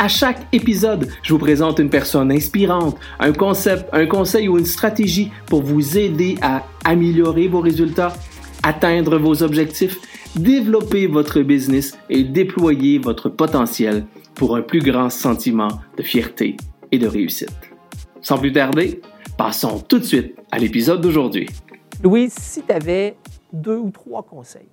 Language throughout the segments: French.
À chaque épisode, je vous présente une personne inspirante, un concept, un conseil ou une stratégie pour vous aider à améliorer vos résultats, atteindre vos objectifs, développer votre business et déployer votre potentiel pour un plus grand sentiment de fierté et de réussite. Sans plus tarder, passons tout de suite à l'épisode d'aujourd'hui. Louise, si tu avais deux ou trois conseils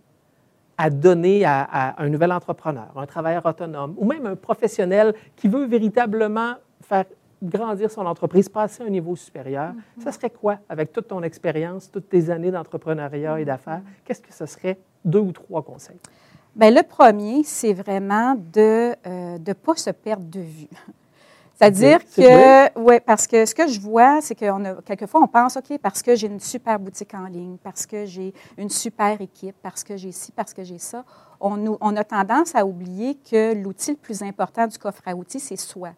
à donner à, un nouvel entrepreneur, un travailleur autonome ou même un professionnel qui veut véritablement faire grandir son entreprise, passer à un niveau supérieur, mm-hmm. ça serait quoi avec toute ton expérience, toutes tes années d'entrepreneuriat et d'affaires? Qu'est-ce que ce serait deux ou trois conseils? Bien, le premier, c'est vraiment de ne euh, pas se perdre de vue. C'est-à-dire que, oui, parce que ce que je vois, c'est que quelquefois, on pense, OK, parce que j'ai une super boutique en ligne, parce que j'ai une super équipe, parce que j'ai ci, parce que j'ai ça, on, on a tendance à oublier que l'outil le plus important du coffre à outils, c'est soi.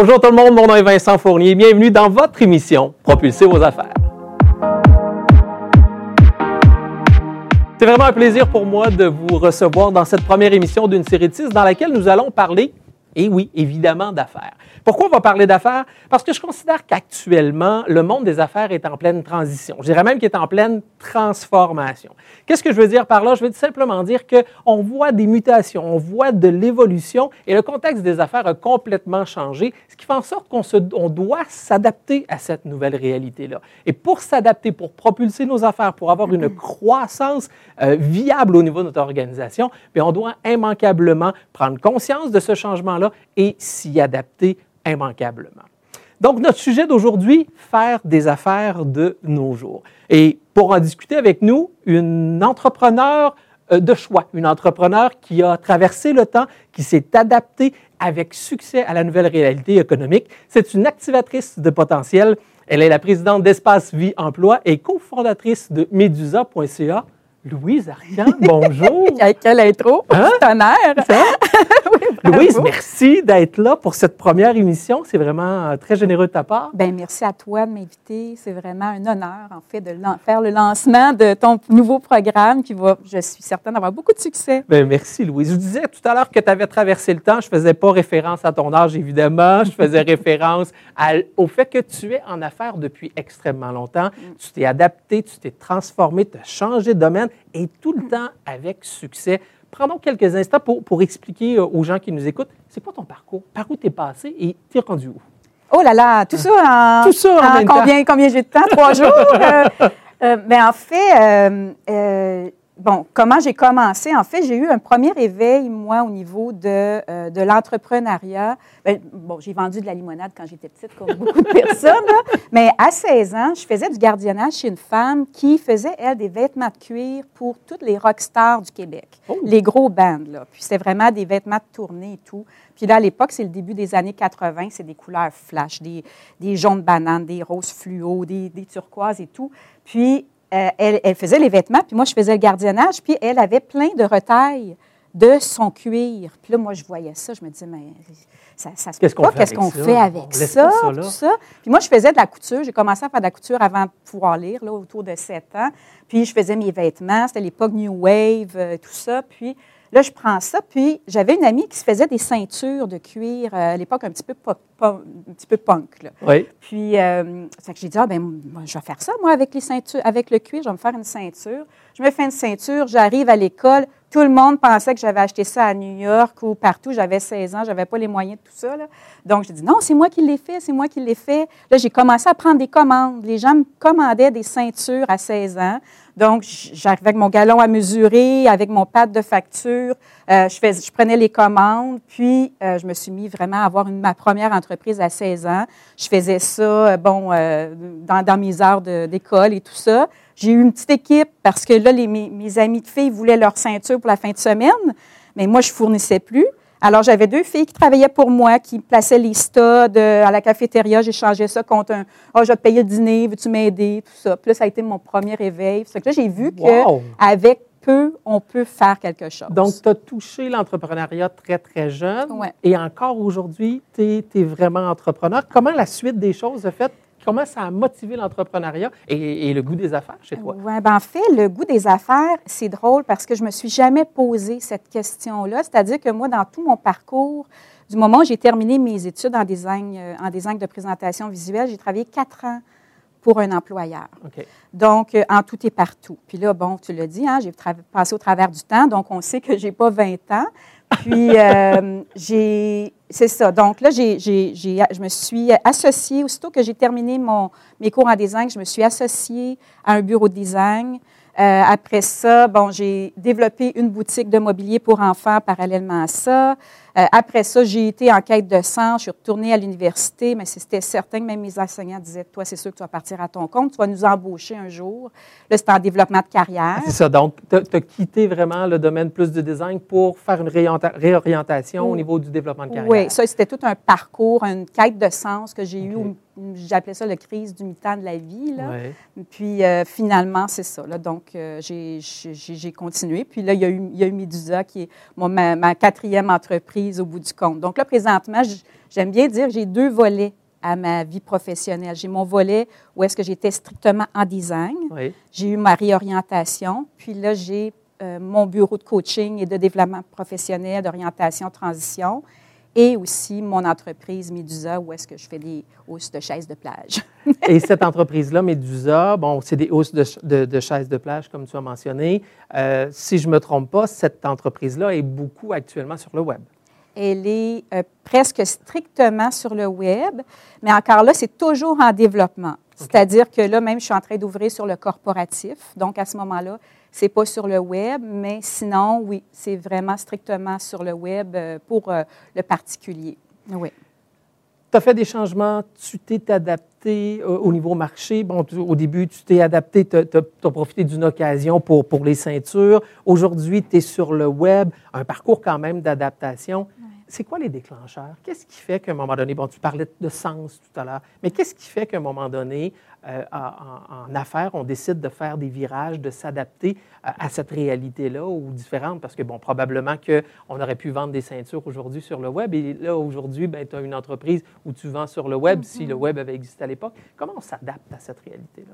Bonjour tout le monde, mon nom est Vincent Fournier. Bienvenue dans votre émission Propulser vos affaires. C'est vraiment un plaisir pour moi de vous recevoir dans cette première émission d'une série de six dans laquelle nous allons parler, et oui, évidemment, d'affaires. Pourquoi on va parler d'affaires? Parce que je considère qu'actuellement, le monde des affaires est en pleine transition. Je dirais même qu'il est en pleine transformation. Qu'est-ce que je veux dire par là? Je veux simplement dire qu'on voit des mutations, on voit de l'évolution et le contexte des affaires a complètement changé, ce qui fait en sorte qu'on on doit s'adapter à cette nouvelle réalité-là. Et pour s'adapter, pour propulser nos affaires, pour avoir une croissance euh, viable au niveau de notre organisation, bien, on doit immanquablement prendre conscience de ce changement-là et s'y adapter immanquablement. Donc, notre sujet d'aujourd'hui, faire des affaires de nos jours. Et pour en discuter avec nous, une entrepreneur euh, de choix, une entrepreneur qui a traversé le temps, qui s'est adaptée avec succès à la nouvelle réalité économique. C'est une activatrice de potentiel. Elle est la présidente d'Espace Vie Emploi et cofondatrice de Medusa.ca. Louise Ariane, bonjour. Quelle intro, hein? tonnerre. Louise, merci d'être là pour cette première émission. C'est vraiment euh, très généreux de ta part. Bien, merci à toi de m'inviter. C'est vraiment un honneur, en fait, de faire le lancement de ton nouveau programme qui va, je suis certaine, avoir beaucoup de succès. Bien, merci, Louise. Je disais tout à l'heure que tu avais traversé le temps. Je ne faisais pas référence à ton âge, évidemment. Je faisais référence au fait que tu es en affaires depuis extrêmement longtemps. Mm. Tu t'es adapté, tu t'es transformé, tu as changé de domaine et tout le temps avec succès. Prenons quelques instants pour, pour expliquer euh, aux gens qui nous écoutent, c'est quoi ton parcours? Par où tu es passé et tu es rendu où? Oh là là, tout ça en, tout ça en, combien, combien j'ai de temps? Trois jours? euh, euh, ben, en fait, euh, bon, comment j'ai commencé? En fait, j'ai eu un premier éveil, moi, au niveau de, euh, de l'entrepreneuriat. Ben, bon, j'ai vendu de la limonade quand j'étais petite, comme beaucoup de personnes, mais à 16 ans, je faisais du gardiennage chez une femme qui faisait, elle, des vêtements de cuir pour toutes les rockstars du Québec, oh. les gros bands, là. Puis c'était vraiment des vêtements de tournée et tout. Puis là, à l'époque, c'est le début des années 80, c'est des couleurs flash, des, des jaunes bananes, des roses fluo, des, des turquoises et tout. Puis euh, elle, faisait les vêtements, puis moi, je faisais le gardiennage, puis elle avait plein de retailles de son cuir. Puis là, moi, je voyais ça, je me disais, mais ça, ça se qu'est-ce pas, qu'est-ce qu'on fait avec ça, tout ça. Puis moi, je faisais de la couture. J'ai commencé à faire de la couture avant de pouvoir lire, là, autour de 7 ans. Puis je faisais mes vêtements, c'était l'époque New Wave, euh, tout ça. Puis Là, je prends ça, puis j'avais une amie qui se faisait des ceintures de cuir euh, à l'époque un petit peu, un petit peu punk. Là. Oui. Puis, euh, que j'ai dit, ah, ben, je vais faire ça, moi, avec les ceintures, avec le cuir, je vais me faire une ceinture. Je me fais une ceinture, j'arrive à l'école, tout le monde pensait que j'avais acheté ça à New York ou partout. J'avais 16 ans, j'avais pas les moyens de tout ça. Là. Donc, j'ai dit, non, c'est moi qui l'ai fait, c'est moi qui l'ai fait. Là, j'ai commencé à prendre des commandes. Les gens me commandaient des ceintures à 16 ans. Donc, j'arrivais avec mon galon à mesurer, avec mon pad de facture. Euh, je, prenais les commandes, puis euh, je me suis mis vraiment à avoir une, ma première entreprise à 16 ans. Je faisais ça, euh, bon, dans, mes heures d'école et tout ça. J'ai eu une petite équipe parce que là, les, mes, mes amis de filles voulaient leur ceinture pour la fin de semaine, mais moi, je fournissais plus. Alors, j'avais deux filles qui travaillaient pour moi, qui plaçaient les studs à la cafétéria. J'échangeais ça contre un Oh, je vais te payer le dîner, veux-tu m'aider? Tout ça. Puis là, ça a été mon premier réveil. C'est que là, j'ai vu qu'avec peu, on peut faire quelque chose. Donc, tu as touché l'entrepreneuriat très, très jeune. Et encore aujourd'hui, tu es, es, vraiment entrepreneur. Comment la suite des choses a fait Comment ça a motivé l'entrepreneuriat et, le goût des affaires chez toi? Oui, ben en fait, le goût des affaires, c'est drôle parce que je me suis jamais posé cette question-là. C'est-à-dire que moi, dans tout mon parcours, du moment où j'ai terminé mes études en design, euh, en design de présentation visuelle, j'ai travaillé quatre ans pour un employeur. Donc, euh, en tout et partout. Puis là, bon, tu l'as dit, hein, j'ai passé au travers du temps, donc on sait que j'ai pas 20 ans. Puis, euh, j'ai, c'est ça. Donc là, j'ai, je me suis associée, aussitôt que j'ai terminé mon, mes cours en design, je me suis associée à un bureau de design. Euh, après ça, bon, j'ai développé une boutique de mobilier pour enfants parallèlement à ça. Euh, après ça, j'ai été en quête de sens. Je suis retournée à l'université, mais c'était certain que même mes enseignants disaient Toi, c'est sûr que tu vas partir à ton compte, tu vas nous embaucher un jour. Là, c'était en développement de carrière. C'est ça. Donc, tu as, quitté vraiment le domaine plus du design pour faire une réorientation au niveau du développement de carrière. Oui, ça, c'était tout un parcours, une quête de sens que j'ai eu j'appelais ça la crise du mi-temps de la vie. Là. Puis euh, finalement, c'est ça. Là. Donc, euh, j'ai continué. Puis là, il y a eu, il y a eu Medusa, qui est ma, quatrième entreprise au bout du compte. Donc là, présentement, j'aime bien dire que j'ai deux volets à ma vie professionnelle. J'ai mon volet où est-ce que j'étais strictement en design. J'ai eu ma réorientation. Puis là, j'ai euh, mon bureau de coaching et de développement professionnel, d'orientation, transition et aussi mon entreprise Medusa, où est-ce que je fais des hausses de chaises de plage. et cette entreprise-là, Medusa, bon, c'est des hausses de, chaises de plage, comme tu as mentionné. Euh, si je ne me trompe pas, cette entreprise-là est beaucoup actuellement sur le web. Elle est euh, presque strictement sur le web, mais encore là, c'est toujours en développement. C'est-à-dire que là, même, je suis en train d'ouvrir sur le corporatif. Donc, à ce moment-là, c'est pas sur le web, mais sinon, oui, c'est vraiment strictement sur le web euh, pour euh, le particulier. Oui. Tu as fait des changements, tu t'es adapté euh, au niveau marché. Bon, au début, tu t'es adapté, tu as, profité d'une occasion pour, pour les ceintures. Aujourd'hui, tu es sur le web, un parcours quand même d'adaptation c'est quoi les déclencheurs? Qu'est-ce qui fait qu'à un moment donné, bon, tu parlais de sens tout à l'heure, mais qu'est-ce qui fait qu'à un moment donné, euh, en, affaires, on décide de faire des virages, de s'adapter à, cette réalité-là ou différente? Parce que, bon, probablement qu'on aurait pu vendre des ceintures aujourd'hui sur le web et là, aujourd'hui, ben, tu as une entreprise où tu vends sur le web, si le mm-hmm. web avait existé à l'époque. Comment on s'adapte à cette réalité-là?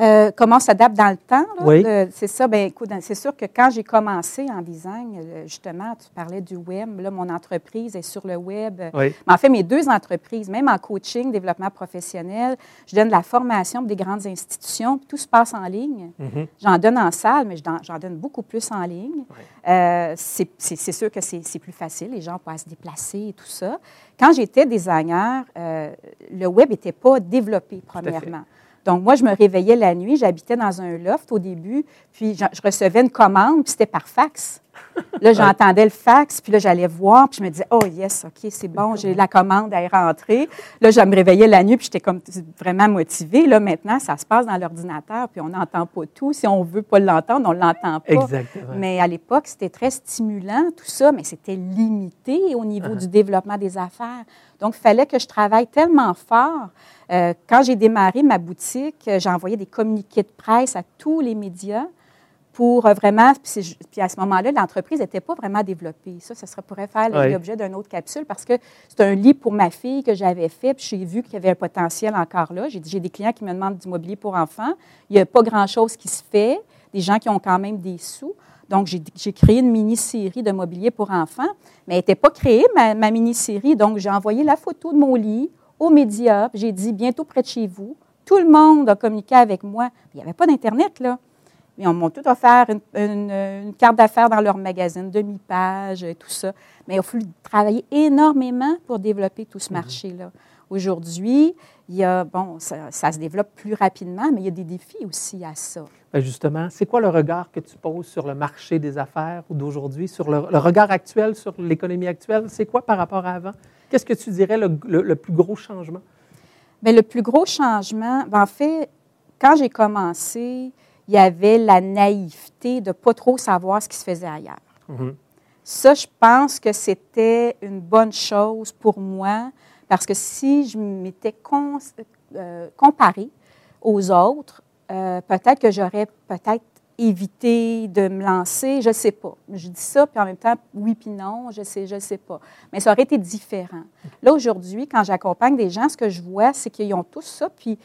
Euh, comment on s'adapte dans le temps? Oui. C'est ça. Bien, écoute, c'est sûr que quand j'ai commencé en design, euh, justement, tu parlais du web. Là, mon entreprise est sur le web. Oui. Mais en fait, mes deux entreprises, même en coaching, développement professionnel, je donne de la formation pour des grandes institutions. Tout se passe en ligne. Mm-hmm. J'en donne en salle, mais j'en donne beaucoup plus en ligne. Euh, c'est sûr que c'est plus facile. Les gens peuvent se déplacer et tout ça. Quand j'étais designer, le web n'était pas développé, premièrement. Donc, moi, je me réveillais la nuit, j'habitais dans un loft au début, puis je, recevais une commande, puis c'était par fax. Là, j'entendais le fax, puis là, j'allais voir, puis je me disais, oh yes, OK, c'est bon, j'ai la commande à y rentrer. Là, je me réveillais la nuit, puis j'étais comme vraiment motivée. Là, maintenant, ça se passe dans l'ordinateur, puis on n'entend pas tout. Si on veut pas l'entendre, on ne l'entend pas. Exactement. Mais à l'époque, c'était très stimulant, tout ça, mais c'était limité au niveau uh-huh. du développement des affaires. Donc, il fallait que je travaille tellement fort euh, quand j'ai démarré ma boutique, euh, j'ai envoyé des communiqués de presse à tous les médias pour euh, vraiment. Puis, à ce moment-là, l'entreprise n'était pas vraiment développée. Ça, ça serait pourrait faire l'objet d'une autre capsule parce que c'est un lit pour ma fille que j'avais fait. Puis j'ai vu qu'il y avait un potentiel encore là. J'ai j'ai des clients qui me demandent du mobilier pour enfants. Il n'y a pas grand-chose qui se fait. Des gens qui ont quand même des sous. Donc, j'ai créé une mini-série de mobilier pour enfants, mais elle n'était pas créée, ma, ma mini-série. Donc, j'ai envoyé la photo de mon lit, aux médias. J'ai dit bientôt près de chez vous. Tout le monde a communiqué avec moi. Il n'y avait pas d'Internet, là. On m'a tout offert une, carte d'affaires dans leur magazine, demi-page, et tout ça. Mais il a fallu travailler énormément pour développer tout ce mhm. marché-là. Aujourd'hui, Il y a, bon, ça, se développe plus rapidement, mais il y a des défis aussi à ça. Bien justement, c'est quoi le regard que tu poses sur le marché des affaires d'aujourd'hui, sur le, regard actuel sur l'économie actuelle? C'est quoi par rapport à avant? Qu'est-ce que tu dirais le, le, plus gros changement? Bien, le plus gros changement, ben, en fait, quand j'ai commencé, il y avait la naïveté de ne pas trop savoir ce qui se faisait ailleurs. Mm-hmm. Ça, je pense que c'était une bonne chose pour moi parce que si je m'étais euh, comparée aux autres, euh, peut-être que j'aurais peut-être évité de me lancer, je ne sais pas. Je dis ça, puis en même temps, oui puis non, je sais, je sais pas. Mais ça aurait été différent. Là, aujourd'hui, quand j'accompagne des gens, ce que je vois, c'est qu'ils ont tous ça, puis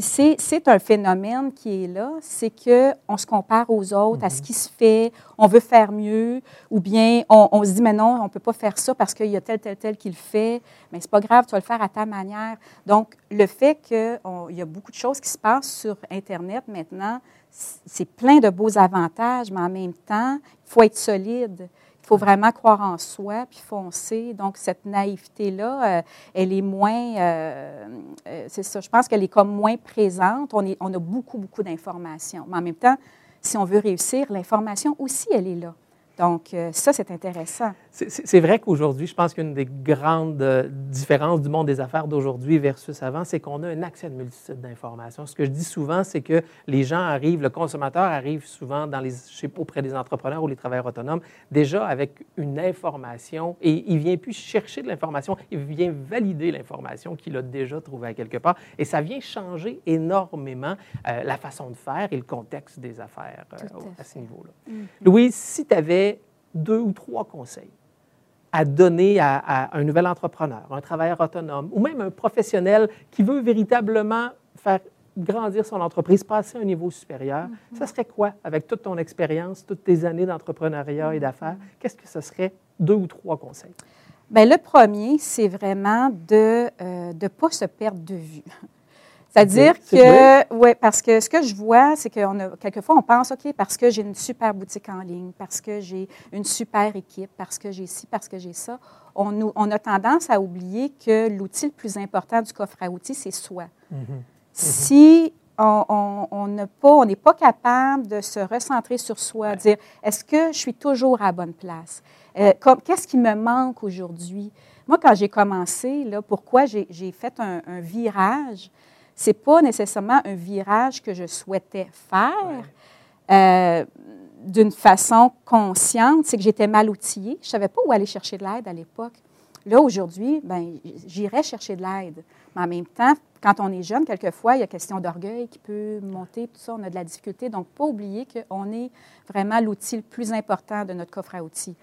c'est un phénomène qui est là, c'est qu'on se compare aux autres, à ce mhm. qui se fait, on veut faire mieux, ou bien on, se dit, mais non, on ne peut pas faire ça parce qu'il y a tel, tel, tel qui le fait, mais c'est pas grave, tu vas le faire à ta manière. Donc, le fait qu'il y a beaucoup de choses qui se passent sur Internet maintenant, c'est plein de beaux avantages, mais en même temps, il faut être solide. Il faut vraiment croire en soi puis foncer. Donc, cette naïveté-là, euh, elle est moins. Euh, euh, c'est ça, je pense qu'elle est comme moins présente. On, est, on a beaucoup, beaucoup d'informations. Mais en même temps, si on veut réussir, l'information aussi, elle est là. Donc, ça, c'est intéressant. C'est vrai qu'aujourd'hui, je pense qu'une des grandes euh, différences du monde des affaires d'aujourd'hui versus avant, c'est qu'on a un accès à une multitude d'informations. Ce que je dis souvent, c'est que les gens arrivent, le consommateur arrive souvent dans les, auprès des entrepreneurs ou les travailleurs autonomes, déjà avec une information et il vient plus chercher de l'information, il vient valider l'information qu'il a déjà trouvée à quelque part. Et ça vient changer énormément euh, la façon de faire et le contexte des affaires à, ce niveau-là. Mm-hmm. Louise, si tu avais deux ou trois conseils à donner à, un nouvel entrepreneur, un travailleur autonome ou même un professionnel qui veut véritablement faire grandir son entreprise, passer à un niveau supérieur, ça serait quoi avec toute ton expérience, toutes tes années d'entrepreneuriat et d'affaires? Qu'est-ce que ce serait deux ou trois conseils? Bien, le premier, c'est vraiment de ne euh, pas se perdre de vue. C'est-à-dire que, oui, parce que ce que je vois, c'est que quelquefois, on pense, OK, parce que j'ai une super boutique en ligne, parce que j'ai une super équipe, parce que j'ai ci, parce que j'ai ça, on, on, a tendance à oublier que l'outil le plus important du coffre à outils, c'est soi. Mm-hmm. Mm-hmm. Si on n'est pas, on pas capable de se recentrer sur soi, dire, est-ce que je suis toujours à la bonne place? Euh, qu'est-ce qui me manque aujourd'hui? Moi, quand j'ai commencé, là, pourquoi j'ai fait un, un virage? C'est pas nécessairement un virage que je souhaitais faire euh, d'une façon consciente, c'est que j'étais mal outillée. Je savais pas où aller chercher de l'aide à l'époque. Là, aujourd'hui, ben, j'irais chercher de l'aide. Mais en même temps, quand on est jeune, quelquefois, il y a question d'orgueil qui peut monter, tout ça, on a de la difficulté. Donc, pas oublier qu'on est vraiment l'outil le plus important de notre coffre à outils.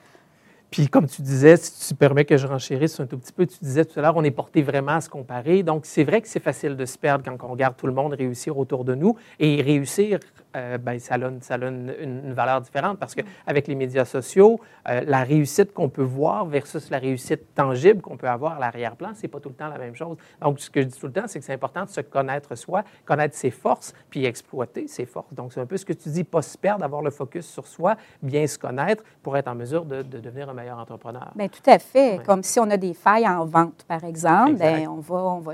Puis, comme tu disais, si tu permets que je renchérisse un tout petit peu, tu disais tout à l'heure, on est porté vraiment à se comparer. Donc, c'est vrai que c'est facile de se perdre quand on regarde tout le monde réussir autour de nous. Et réussir, euh, ben, ça a, une, ça a une, valeur différente parce qu'avec les médias sociaux, euh, la réussite qu'on peut voir versus la réussite tangible qu'on peut avoir à l'arrière-plan, c'est pas tout le temps la même chose. Donc, ce que je dis tout le temps, c'est que c'est important de se connaître soi, connaître ses forces, puis exploiter ses forces. Donc, c'est un peu ce que tu dis, pas se perdre, avoir le focus sur soi, bien se connaître pour être en mesure de, de devenir un meilleur entrepreneur. Bien, tout à fait. Comme si on a des failles en vente, par exemple, bien, on, va, on, va,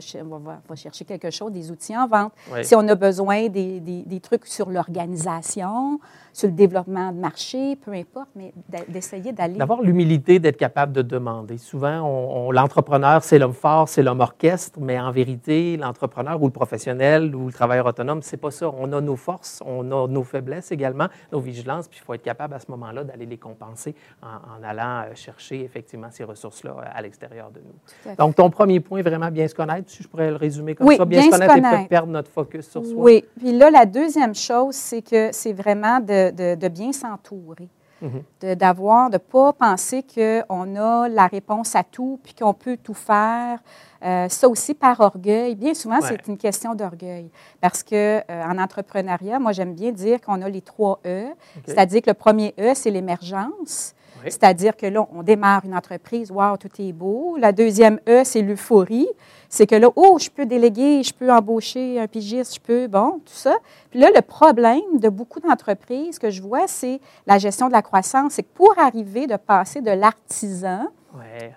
va, chercher quelque chose, des outils en vente. Si on a besoin des, des, des trucs sur leur organisation, sur le développement de marché, peu importe, mais d'essayer d'aller. D'avoir l'humilité d'être capable de demander. Souvent, on, l'entrepreneur, c'est l'homme fort, c'est l'homme orchestre, mais en vérité, l'entrepreneur ou le professionnel ou le travailleur autonome, c'est pas ça. On a nos forces, on a nos faiblesses également, nos vigilances, puis il faut être capable à ce moment-là d'aller les compenser en, allant euh, chercher effectivement ces ressources-là euh, à l'extérieur de nous. Donc, ton premier point, vraiment bien se connaître, si je pourrais le résumer comme ça, bien, se connaître, et pas perdre notre focus sur soi. Oui. Puis là, la deuxième chose, c'est que c'est vraiment de de, bien s'entourer. Mhm. D'avoir, de ne pas penser qu'on a la réponse à tout, puis qu'on peut tout faire. Euh, ça aussi par orgueil. Bien souvent, c'est une question d'orgueil. Parce que euh, en entrepreneuriat, moi, j'aime bien dire qu'on a les trois E. C'est-à-dire que le premier E, c'est l'émergence. C'est-à-dire que là, on démarre une entreprise, wow, tout est beau. La deuxième E, c'est l'euphorie. C'est que là, oh, je peux déléguer, je peux embaucher un pigiste, je peux, bon, tout ça. Puis là, le problème de beaucoup d'entreprises que je vois, c'est la gestion de la croissance. C'est que pour arriver de passer de l'artisan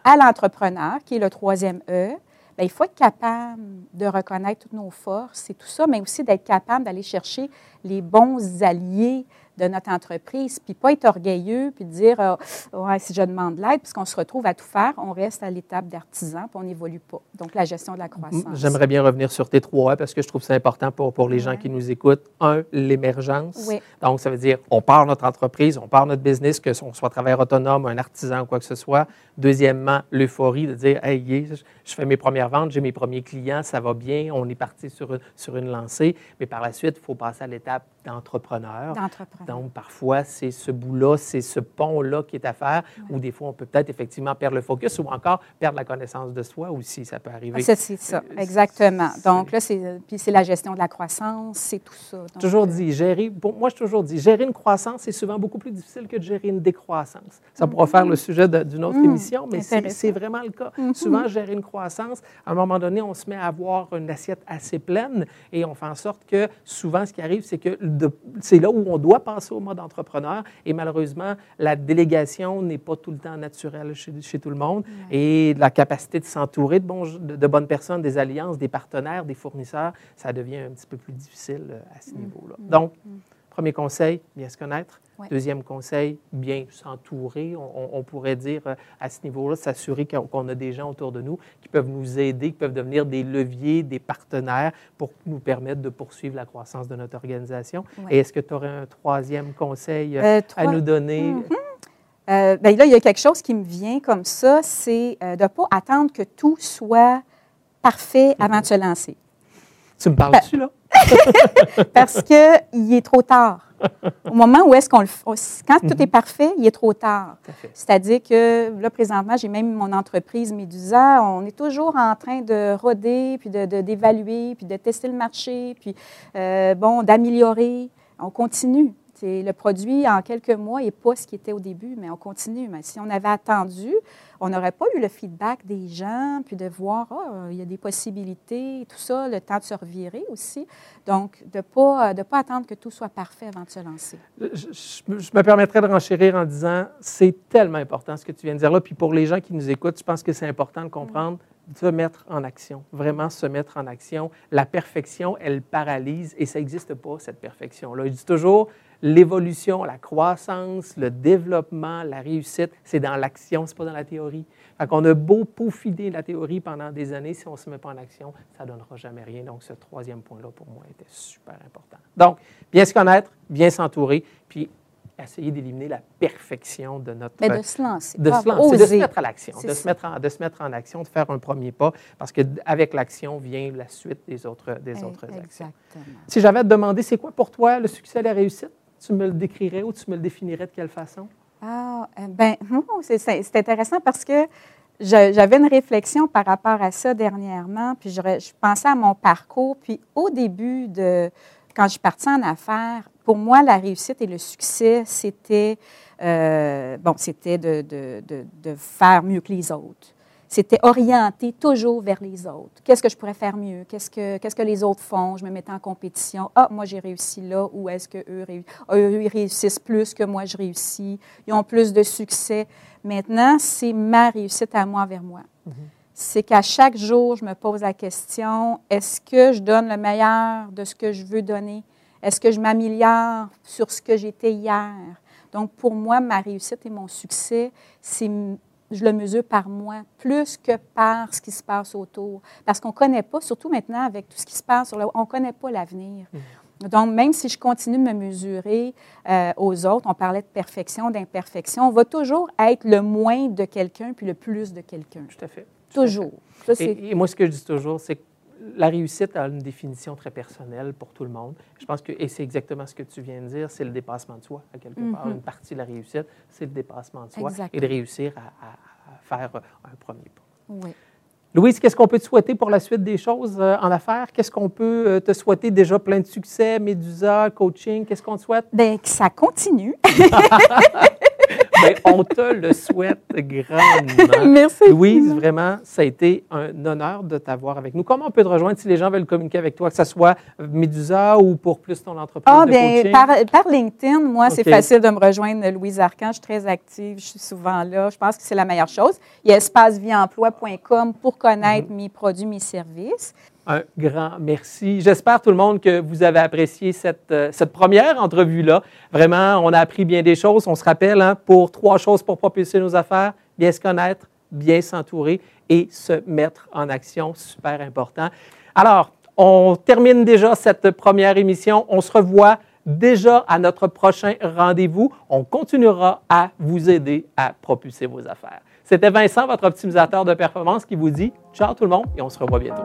à l'entrepreneur, qui est le troisième E, Bien, il faut être capable de reconnaître toutes nos forces et tout ça, mais aussi d'être capable d'aller chercher les bons alliés de notre entreprise, puis pas être orgueilleux, puis dire euh, ouais, si je demande de l'aide, puisqu'on se retrouve à tout faire, on reste à l'étape d'artisan, puis on n'évolue pas. Donc, la gestion de la croissance. J'aimerais bien revenir sur tes trois parce que je trouve que c'est important pour, pour les gens qui nous écoutent. Un, l'émergence. Oui. Donc, ça veut dire on part notre entreprise, on part notre business, que ce soit travailleur autonome, un artisan ou quoi que ce soit. Deuxièmement, l'euphorie de dire hey, je fais mes premières ventes, j'ai mes premiers clients, ça va bien, on est parti sur sur une lancée. Mais par la suite, il faut passer à l'étape d'entrepreneur. Donc, parfois, c'est ce bout-là, c'est ce pont-là qui est à faire, ou des fois, on peut peut-être effectivement perdre le focus ou encore perdre la connaissance de soi aussi, ça peut arriver. C'est ça, euh, exactement. Donc, là, c'est, puis c'est la gestion de la croissance, c'est tout ça. toujours euh, dit, gérer, moi, je toujours dit, gérer une croissance, c'est souvent beaucoup plus difficile que de gérer une décroissance. Ça pourra faire le sujet d'une autre mmh, émission, mais c'est, vraiment le cas. Mmh. Souvent, gérer une croissance, à un moment donné, on se met à avoir une assiette assez pleine et on fait en sorte que souvent, ce qui arrive, c'est que c'est là où on doit passer au mode entrepreneur. Et malheureusement, la délégation n'est pas tout le temps naturelle chez, chez tout le monde. Et la capacité de s'entourer de, de, bonnes personnes, des alliances, des partenaires, des fournisseurs, ça devient un petit peu plus difficile euh, à ce mm. niveau-là. Mm. Donc, mm. Premier conseil, bien se connaître. Deuxième conseil, bien s'entourer. On, pourrait dire euh, à ce niveau-là, s'assurer qu'on a des gens autour de nous qui peuvent nous aider, qui peuvent devenir des leviers, des partenaires pour nous permettre de poursuivre la croissance de notre organisation. Et est-ce que tu aurais un troisième conseil euh, euh, à nous donner? Mm-hmm. bien, là, il y a quelque chose qui me vient comme ça, c'est de ne pas attendre que tout soit parfait avant de se lancer. Tu me parles dessus, là? Parce qu'il est trop tard. Au moment où est-ce qu'on le fait, quand tout est mhm. parfait, il est trop tard. C'est-à-dire que là, présentement, j'ai même mon entreprise Médusa, on est toujours en train de roder, puis d'évaluer, de, puis de tester le marché, puis euh, bon, d'améliorer. On continue. Le produit, en quelques mois, n'est pas ce qui était au début, mais on continue. Mais si on avait attendu, on n'aurait pas eu le feedback des gens, puis de voir, oh, il y a des possibilités, tout ça, le temps de se revirer aussi. Donc, de ne pas, de pas attendre que tout soit parfait avant de se lancer. Je, me permettrais de renchérir en disant, c'est tellement important ce que tu viens de dire là. Puis pour les gens qui nous écoutent, je pense que c'est important de comprendre. de se mettre en action, vraiment se mettre en action. La perfection, elle paralyse et ça n'existe pas, cette perfection-là. Je dis toujours, l'évolution, la croissance, le développement, la réussite, c'est dans l'action, ce n'est pas dans la théorie. Fait qu'on a beau peaufiner la théorie pendant des années, si on ne se met pas en action, ça ne donnera jamais rien. Donc, ce troisième point-là, pour moi, était super important. Donc, bien se connaître, bien s'entourer, puis essayer d'éliminer la perfection de notre... Mais de se lancer. De se lancer, de se mettre à l'action, de se, mettre en, de se mettre en action, de faire un premier pas, parce qu'avec l'action vient la suite des autres, des autres actions. Si j'avais à te demander, c'est quoi pour toi le succès et la réussite? Tu me le décrirais ou tu me le définirais de quelle façon? Ah, euh, ben, c'est intéressant parce que j'avais une réflexion par rapport à ça dernièrement, puis je, je, pensais à mon parcours, puis au début de, quand je suis partie en affaires, pour moi, la réussite et le succès, c'était, euh, bon, c'était de, faire mieux que les autres c'était orienté toujours vers les autres. Qu'est-ce que je pourrais faire mieux? Qu'est-ce que, qu'est-ce que les autres font? Je me mettais en compétition. Ah, moi, j'ai réussi là. Ou est-ce qu'eux ah, eux, ils réussissent plus que moi, je réussis? Ils ont plus de succès. Maintenant, c'est ma réussite à moi vers moi. Mm-hmm. C'est qu'à chaque jour, je me pose la question, est-ce que je donne le meilleur de ce que je veux donner? Est-ce que je m'améliore sur ce que j'étais hier? Donc, pour moi, ma réussite et mon succès, c'est je le mesure par moi, plus que par ce qui se passe autour. Parce qu'on ne connaît pas, surtout maintenant avec tout ce qui se passe, sur on ne connaît pas l'avenir. Mm. Donc, même si je continue de me mesurer euh, aux autres, on parlait de perfection, d'imperfection, on va toujours être le moins de quelqu'un puis le plus de quelqu'un. Tout à fait. toujours. et, moi, ce que je dis toujours, c'est que la réussite a une définition très personnelle pour tout le monde. Je pense que, et c'est exactement ce que tu viens de dire, c'est le dépassement de soi, à quelque part. Mm-hmm. Une partie de la réussite, c'est le dépassement de soi et de réussir à, faire un premier pas. Oui. Louise, qu'est-ce qu'on peut te souhaiter pour la suite des choses euh, en affaires? Qu'est-ce qu'on peut euh, te souhaiter déjà plein de succès, Médusa, coaching? Qu'est-ce qu'on te souhaite? Bien, que ça continue. Ben, on te le souhaite grandement. Merci. Louise, vraiment, ça a été un honneur de t'avoir avec nous. Comment on peut te rejoindre si les gens veulent communiquer avec toi, que ce soit Medusa ou pour plus ton entreprise ah, de bien, coaching? Par, par LinkedIn, moi, c'est facile de me rejoindre, Louise Arcan. Je suis très active, je suis souvent là. Je pense que c'est la meilleure chose. Il y a espaceviemploi.com pour connaître mm-hmm. mes produits, mes services. Un grand merci. J'espère tout le monde que vous avez apprécié cette, euh, cette première entrevue-là. Vraiment, on a appris bien des choses. On se rappelle, hein, pour trois choses pour propulser nos affaires, bien se connaître, bien s'entourer et se mettre en action. Super important. Alors, on termine déjà cette première émission. On se revoit déjà à notre prochain rendez-vous. On continuera à vous aider à propulser vos affaires. C'était Vincent, votre optimisateur de performance, qui vous dit ciao tout le monde et on se revoit bientôt.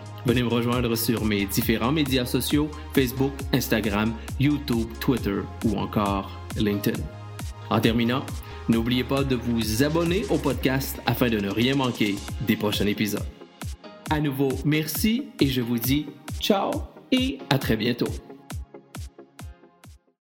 Venez me rejoindre sur mes différents médias sociaux, Facebook, Instagram, YouTube, Twitter ou encore LinkedIn. En terminant, n'oubliez pas de vous abonner au podcast afin de ne rien manquer des prochains épisodes. À nouveau, merci et je vous dis ciao et à très bientôt.